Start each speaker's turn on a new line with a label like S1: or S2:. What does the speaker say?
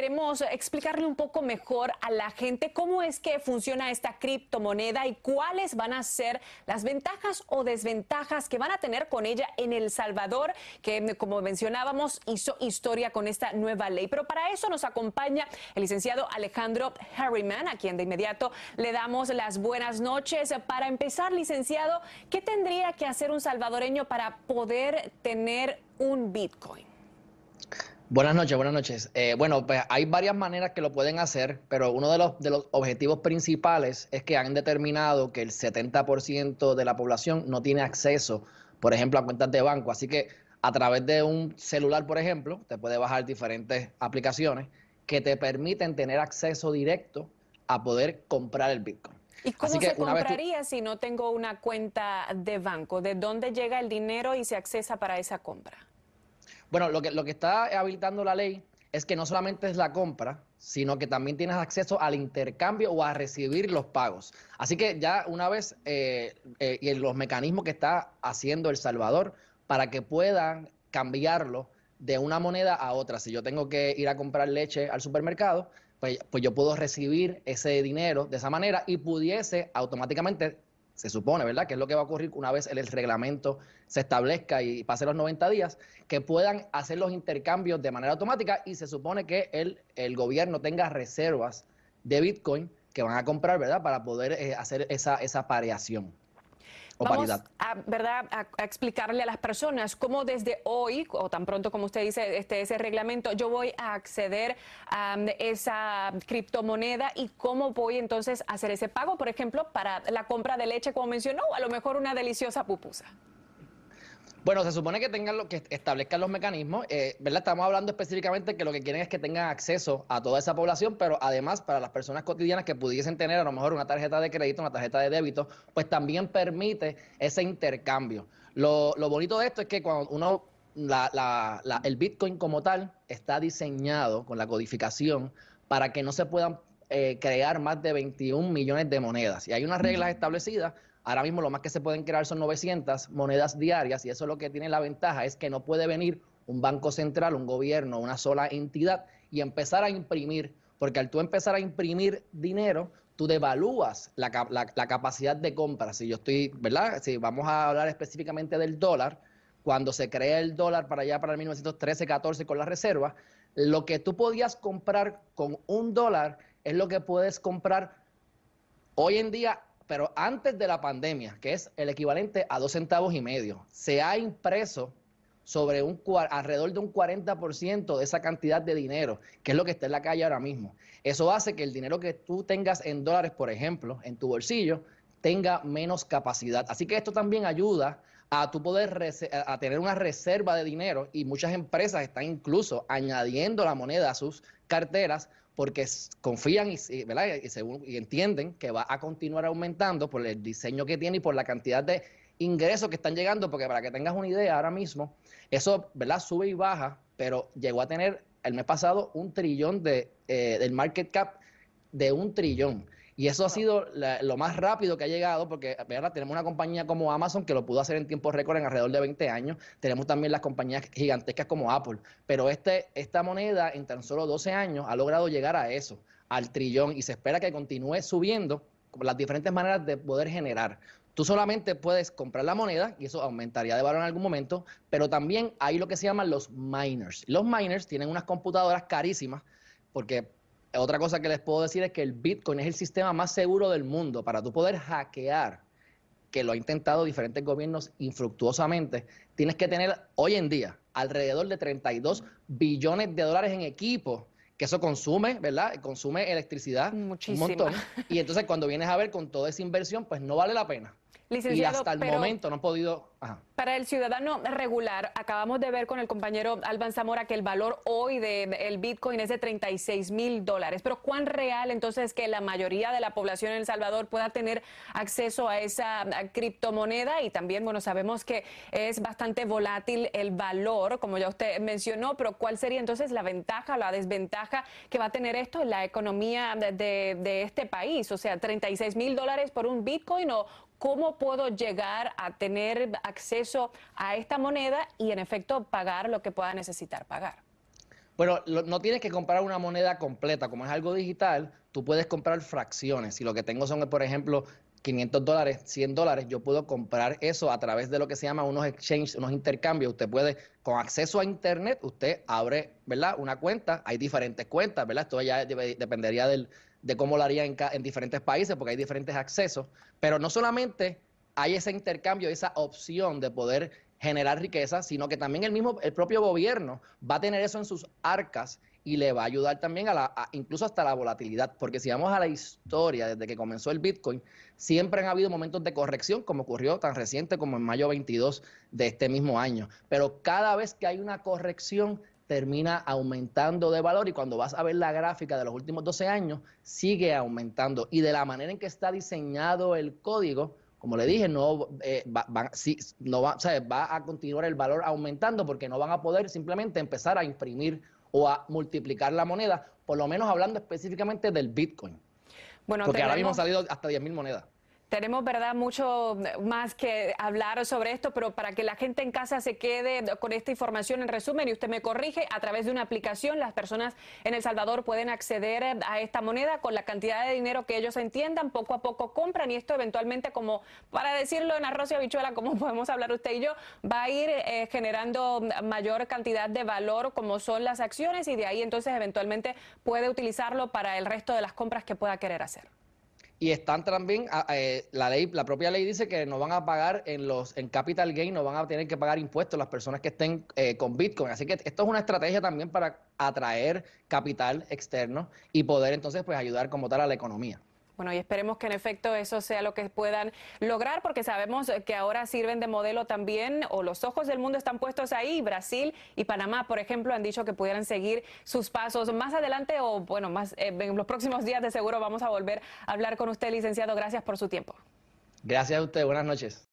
S1: queremos explicarle un poco mejor a la gente cómo es que funciona esta criptomoneda y cuáles van a ser las ventajas o desventajas que van a tener con ella en El Salvador, que como mencionábamos hizo historia con esta nueva ley. Pero para eso nos acompaña el licenciado Alejandro Harriman, a quien de inmediato le damos las buenas noches. Para empezar, licenciado, ¿qué tendría que hacer un salvadoreño para poder tener un Bitcoin?
S2: Buenas noches, buenas noches. Eh, bueno, pues hay varias maneras que lo pueden hacer, pero uno de los, de los objetivos principales es que han determinado que el 70% de la población no tiene acceso, por ejemplo, a cuentas de banco. Así que a través de un celular, por ejemplo, te puede bajar diferentes aplicaciones que te permiten tener acceso directo a poder comprar el Bitcoin.
S1: ¿Y cómo se compraría si no tengo una cuenta de banco? ¿De dónde llega el dinero y se accesa para esa compra?
S2: Bueno, lo que, lo que está habilitando la ley es que no solamente es la compra, sino que también tienes acceso al intercambio o a recibir los pagos. Así que ya una vez, eh, eh, y los mecanismos que está haciendo El Salvador para que puedan cambiarlo de una moneda a otra. Si yo tengo que ir a comprar leche al supermercado, pues, pues yo puedo recibir ese dinero de esa manera y pudiese automáticamente se supone, ¿verdad? Que es lo que va a ocurrir una vez el, reglamento se establezca y pase los 90 días, que puedan hacer los intercambios de manera automática y se supone que el, gobierno tenga reservas de Bitcoin que van a comprar, ¿verdad? Para poder eh, hacer esa, esa pareación.
S1: Vamos a, ¿verdad? A, explicarle a las personas cómo desde hoy, o tan pronto como usted dice, este, ese reglamento, yo voy a acceder a esa criptomoneda y cómo voy entonces a hacer ese pago, por ejemplo, para la compra de leche, como mencionó, o a lo mejor una deliciosa pupusa.
S2: Bueno, se supone que tengan lo que establezcan los mecanismos, eh, ¿verdad? Estamos hablando específicamente que lo que quieren es que tengan acceso a toda esa población, pero además para las personas cotidianas que pudiesen tener a lo mejor una tarjeta de crédito, una tarjeta de débito, pues también permite ese intercambio. Lo, bonito de esto es que cuando uno, el Bitcoin como tal está diseñado con la codificación para que no se puedan eh, crear más de 21 millones de monedas. Y hay unas reglas establecidas Ahora mismo lo más que se pueden crear son 900 monedas diarias y eso lo que tiene la ventaja es que no puede venir un banco central, un gobierno, una sola entidad y empezar a imprimir, porque al tú empezar a imprimir dinero, tú devalúas la, capacidad de compra. Si yo estoy, ¿verdad? Si vamos a hablar específicamente del dólar, cuando se crea el dólar para allá para el 1913, 14 con la reserva, lo que tú podías comprar con un dólar es lo que puedes comprar hoy en día pero antes de la pandemia, que es el equivalente a dos centavos y medio, se ha impreso sobre un alrededor de un 40% de esa cantidad de dinero, que es lo que está en la calle ahora mismo. Eso hace que el dinero que tú tengas en dólares, por ejemplo, en tu bolsillo, tenga menos capacidad. Así que esto también ayuda a tu poder a tener una reserva de dinero y muchas empresas están incluso añadiendo la moneda a sus carteras porque confían y, y, entienden que va a continuar aumentando por el diseño que tiene y por la cantidad de ingresos que están llegando, porque para que tengas una idea ahora mismo, eso ¿verdad? sube y baja, pero llegó a tener el mes pasado un trillón de, eh, del market cap de un trillón. Y eso ha sido lo más rápido que ha llegado, porque tenemos una compañía como Amazon que lo pudo hacer en tiempo récord en alrededor de 20 años. Tenemos también las compañías gigantescas como Apple. Pero este, esta moneda en tan solo 12 años ha logrado llegar a eso, al trillón, y se espera que continúe subiendo las diferentes maneras de poder generar. Tú solamente puedes comprar la moneda y eso aumentaría de valor en algún momento, pero también hay lo que se llaman los miners. Los miners tienen unas computadoras carísimas porque otra cosa que les puedo decir es que el Bitcoin es el sistema más seguro del mundo para tú poder hackear, que lo ha intentado diferentes gobiernos infructuosamente. Tienes que tener hoy en día alrededor de 32 billones de dólares en equipo que eso consume, ¿verdad? Consume electricidad
S1: Muchísimo.
S2: un montón. Y entonces cuando vienes a ver con toda esa inversión, pues no vale la pena y hasta el momento no han podido...
S1: Para el ciudadano regular, acabamos de ver con el compañero Alban Zamora que el valor hoy del Bitcoin es de 36 mil dólares. Pero ¿cuán real entonces que la mayoría de la población en El Salvador pueda tener acceso a esa criptomoneda? Y también, bueno, sabemos que es bastante volátil el valor, como ya usted mencionó, pero ¿cuál sería entonces la ventaja o la desventaja que va a tener esto en la economía de, de este país? O sea, 36 mil dólares por un Bitcoin o ¿Cómo puedo llegar a tener acceso a esta moneda y en efecto pagar lo que pueda necesitar pagar?
S2: Bueno, no tienes que comprar una moneda completa. Como es algo digital, tú puedes comprar fracciones. Si lo que tengo son, por ejemplo, 500 dólares, 100 dólares, yo puedo comprar eso a través de lo que se llama unos exchanges, unos intercambios. Usted puede, con acceso a Internet, usted abre, ¿verdad? Una cuenta, hay diferentes cuentas, ¿verdad? Esto ya dependería del, de cómo lo haría en, en diferentes países, porque hay diferentes accesos. Pero no solamente hay ese intercambio, esa opción de poder generar riqueza, sino que también el mismo, el propio gobierno va a tener eso en sus arcas y le va a ayudar también a la, incluso hasta la volatilidad, porque si vamos a la historia desde que comenzó el Bitcoin, siempre han habido momentos de corrección, como ocurrió tan reciente como en mayo 22 de este mismo año, pero cada vez que hay una corrección termina aumentando de valor y cuando vas a ver la gráfica de los últimos 12 años, sigue aumentando y de la manera en que está diseñado el código, como le dije, no, eh, va, no va, va a continuar el valor aumentando porque no van a poder simplemente empezar a imprimir o a multiplicar la moneda, por lo menos hablando específicamente del Bitcoin. Bueno, porque ahora mismo han salido hasta 10.000 monedas.
S1: Tenemos, ¿verdad?, mucho más que hablar sobre esto, pero para que la gente en casa se quede con esta información en resumen y usted me corrige, a través de una aplicación las personas en El Salvador pueden acceder a esta moneda con la cantidad de dinero que ellos entiendan, poco a poco compran y esto eventualmente, como para decirlo en arroz y habichuela, como podemos hablar usted y yo, va a ir eh, generando mayor cantidad de valor como son las acciones y de ahí entonces eventualmente puede utilizarlo para el resto de las compras que pueda querer hacer.
S2: Y están también, ah, eh, la ley, la propia ley dice que no van a pagar en los, en capital gain, no van a tener que pagar impuestos las personas que estén eh, con Bitcoin. Así que esto es una estrategia también para atraer capital externo y poder entonces pues ayudar como tal a la economía.
S1: Bueno, y esperemos que en efecto eso sea lo que puedan lograr, porque sabemos que ahora sirven de modelo también, o los ojos del mundo están puestos ahí. Brasil y Panamá, por ejemplo, han dicho que pudieran seguir sus pasos más adelante o, bueno, más eh, en los próximos días de seguro vamos a volver a hablar con usted, licenciado. Gracias por su tiempo.
S2: Gracias a usted. Buenas noches.